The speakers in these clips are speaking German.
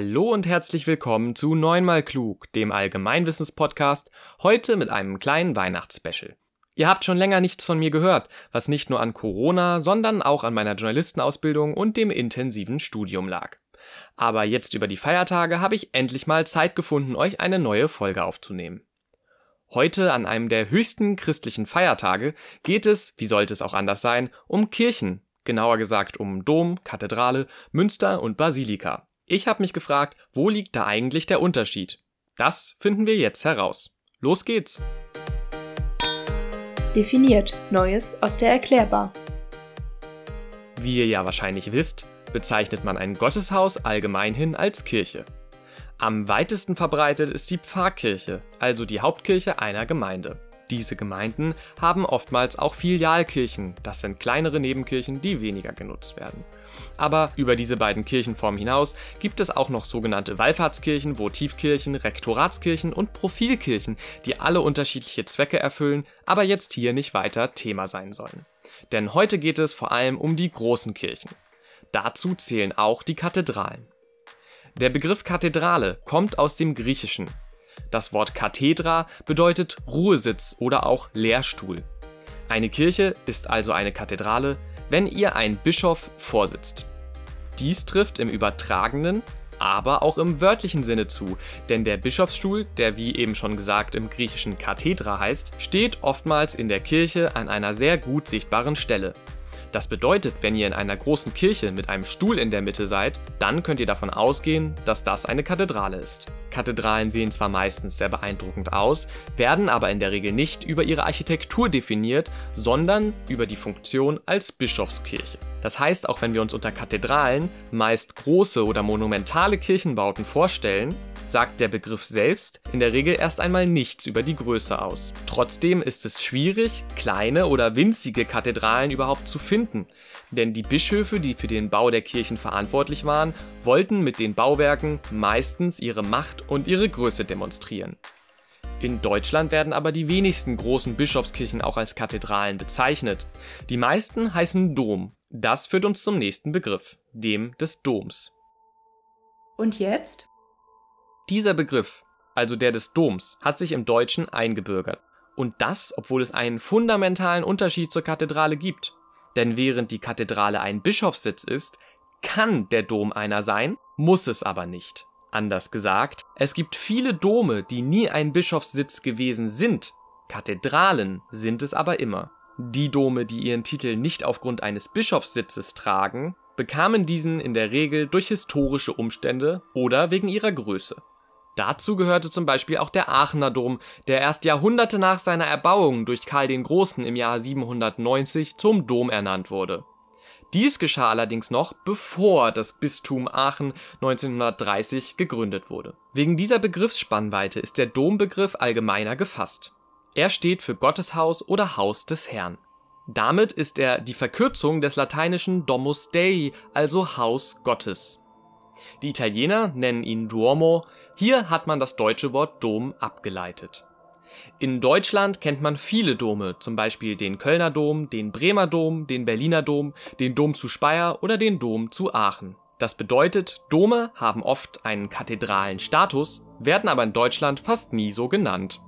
Hallo und herzlich willkommen zu Neunmal Klug, dem Allgemeinwissenspodcast, heute mit einem kleinen Weihnachtsspecial. Ihr habt schon länger nichts von mir gehört, was nicht nur an Corona, sondern auch an meiner Journalistenausbildung und dem intensiven Studium lag. Aber jetzt über die Feiertage habe ich endlich mal Zeit gefunden, euch eine neue Folge aufzunehmen. Heute, an einem der höchsten christlichen Feiertage, geht es, wie sollte es auch anders sein, um Kirchen, genauer gesagt um Dom, Kathedrale, Münster und Basilika. Ich habe mich gefragt, wo liegt da eigentlich der Unterschied? Das finden wir jetzt heraus. Los geht's! Definiert Neues aus der Erklärbar. Wie ihr ja wahrscheinlich wisst, bezeichnet man ein Gotteshaus allgemeinhin als Kirche. Am weitesten verbreitet ist die Pfarrkirche, also die Hauptkirche einer Gemeinde. Diese Gemeinden haben oftmals auch Filialkirchen, das sind kleinere Nebenkirchen, die weniger genutzt werden. Aber über diese beiden Kirchenformen hinaus gibt es auch noch sogenannte Wallfahrtskirchen, Votivkirchen, Rektoratskirchen und Profilkirchen, die alle unterschiedliche Zwecke erfüllen, aber jetzt hier nicht weiter Thema sein sollen. Denn heute geht es vor allem um die großen Kirchen. Dazu zählen auch die Kathedralen. Der Begriff Kathedrale kommt aus dem Griechischen. Das Wort Kathedra bedeutet Ruhesitz oder auch Lehrstuhl. Eine Kirche ist also eine Kathedrale, wenn ihr ein Bischof vorsitzt. Dies trifft im übertragenen, aber auch im wörtlichen Sinne zu, denn der Bischofsstuhl, der wie eben schon gesagt im griechischen Kathedra heißt, steht oftmals in der Kirche an einer sehr gut sichtbaren Stelle. Das bedeutet, wenn ihr in einer großen Kirche mit einem Stuhl in der Mitte seid, dann könnt ihr davon ausgehen, dass das eine Kathedrale ist. Kathedralen sehen zwar meistens sehr beeindruckend aus, werden aber in der Regel nicht über ihre Architektur definiert, sondern über die Funktion als Bischofskirche. Das heißt, auch wenn wir uns unter Kathedralen meist große oder monumentale Kirchenbauten vorstellen, sagt der Begriff selbst in der Regel erst einmal nichts über die Größe aus. Trotzdem ist es schwierig, kleine oder winzige Kathedralen überhaupt zu finden, denn die Bischöfe, die für den Bau der Kirchen verantwortlich waren, wollten mit den Bauwerken meistens ihre Macht und ihre Größe demonstrieren. In Deutschland werden aber die wenigsten großen Bischofskirchen auch als Kathedralen bezeichnet. Die meisten heißen Dom. Das führt uns zum nächsten Begriff, dem des Doms. Und jetzt? Dieser Begriff, also der des Doms, hat sich im Deutschen eingebürgert. Und das, obwohl es einen fundamentalen Unterschied zur Kathedrale gibt. Denn während die Kathedrale ein Bischofssitz ist, kann der Dom einer sein, muss es aber nicht. Anders gesagt, es gibt viele Dome, die nie ein Bischofssitz gewesen sind. Kathedralen sind es aber immer. Die Dome, die ihren Titel nicht aufgrund eines Bischofssitzes tragen, bekamen diesen in der Regel durch historische Umstände oder wegen ihrer Größe. Dazu gehörte zum Beispiel auch der Aachener Dom, der erst Jahrhunderte nach seiner Erbauung durch Karl den Großen im Jahr 790 zum Dom ernannt wurde. Dies geschah allerdings noch, bevor das Bistum Aachen 1930 gegründet wurde. Wegen dieser Begriffsspannweite ist der Dombegriff allgemeiner gefasst. Er steht für Gotteshaus oder Haus des Herrn. Damit ist er die Verkürzung des lateinischen Domus Dei, also Haus Gottes. Die Italiener nennen ihn Duomo, hier hat man das deutsche Wort Dom abgeleitet. In Deutschland kennt man viele Dome, zum Beispiel den Kölner Dom, den Bremer Dom, den Berliner Dom, den Dom zu Speyer oder den Dom zu Aachen. Das bedeutet, Dome haben oft einen kathedralen Status, werden aber in Deutschland fast nie so genannt.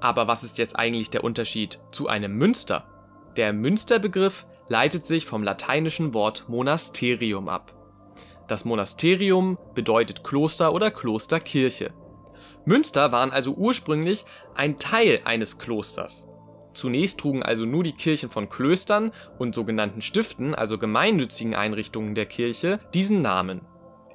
Aber was ist jetzt eigentlich der Unterschied zu einem Münster? Der Münsterbegriff leitet sich vom lateinischen Wort Monasterium ab. Das Monasterium bedeutet Kloster oder Klosterkirche. Münster waren also ursprünglich ein Teil eines Klosters. Zunächst trugen also nur die Kirchen von Klöstern und sogenannten Stiften, also gemeinnützigen Einrichtungen der Kirche, diesen Namen.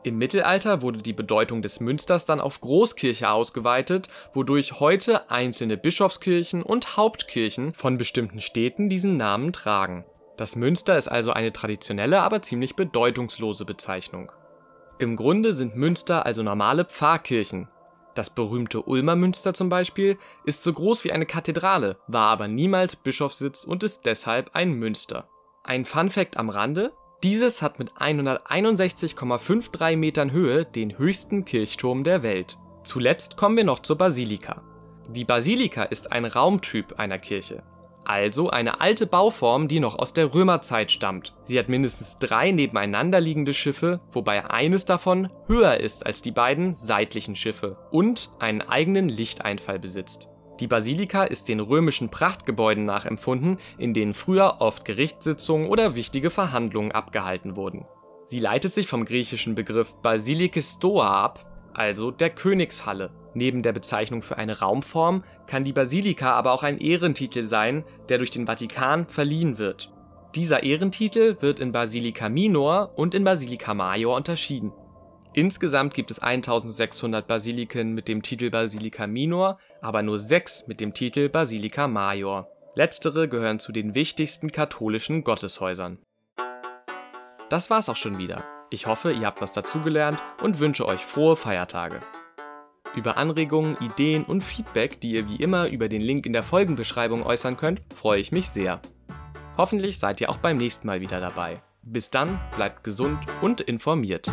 Im Mittelalter wurde die Bedeutung des Münsters dann auf Großkirche ausgeweitet, wodurch heute einzelne Bischofskirchen und Hauptkirchen von bestimmten Städten diesen Namen tragen. Das Münster ist also eine traditionelle, aber ziemlich bedeutungslose Bezeichnung. Im Grunde sind Münster also normale Pfarrkirchen. Das berühmte Ulmer Münster zum Beispiel ist so groß wie eine Kathedrale, war aber niemals Bischofssitz und ist deshalb ein Münster. Ein Funfact am Rande, dieses hat mit 161,53 Metern Höhe den höchsten Kirchturm der Welt. Zuletzt kommen wir noch zur Basilika. Die Basilika ist ein Raumtyp einer Kirche. Also eine alte Bauform, die noch aus der Römerzeit stammt. Sie hat mindestens drei nebeneinander liegende Schiffe, wobei eines davon höher ist als die beiden seitlichen Schiffe und einen eigenen Lichteinfall besitzt. Die Basilika ist den römischen Prachtgebäuden nachempfunden, in denen früher oft Gerichtssitzungen oder wichtige Verhandlungen abgehalten wurden. Sie leitet sich vom griechischen Begriff Basilike Stoa ab, also der Königshalle. Neben der Bezeichnung für eine Raumform kann die Basilika aber auch ein Ehrentitel sein, der durch den Vatikan verliehen wird. Dieser Ehrentitel wird in Basilica Minor und in Basilica Major unterschieden. Insgesamt gibt es 1600 Basiliken mit dem Titel Basilica Minor, aber nur sechs mit dem Titel Basilica Major. Letztere gehören zu den wichtigsten katholischen Gotteshäusern. Das war's auch schon wieder. Ich hoffe, ihr habt was dazugelernt und wünsche euch frohe Feiertage. Über Anregungen, Ideen und Feedback, die ihr wie immer über den Link in der Folgenbeschreibung äußern könnt, freue ich mich sehr. Hoffentlich seid ihr auch beim nächsten Mal wieder dabei. Bis dann, bleibt gesund und informiert.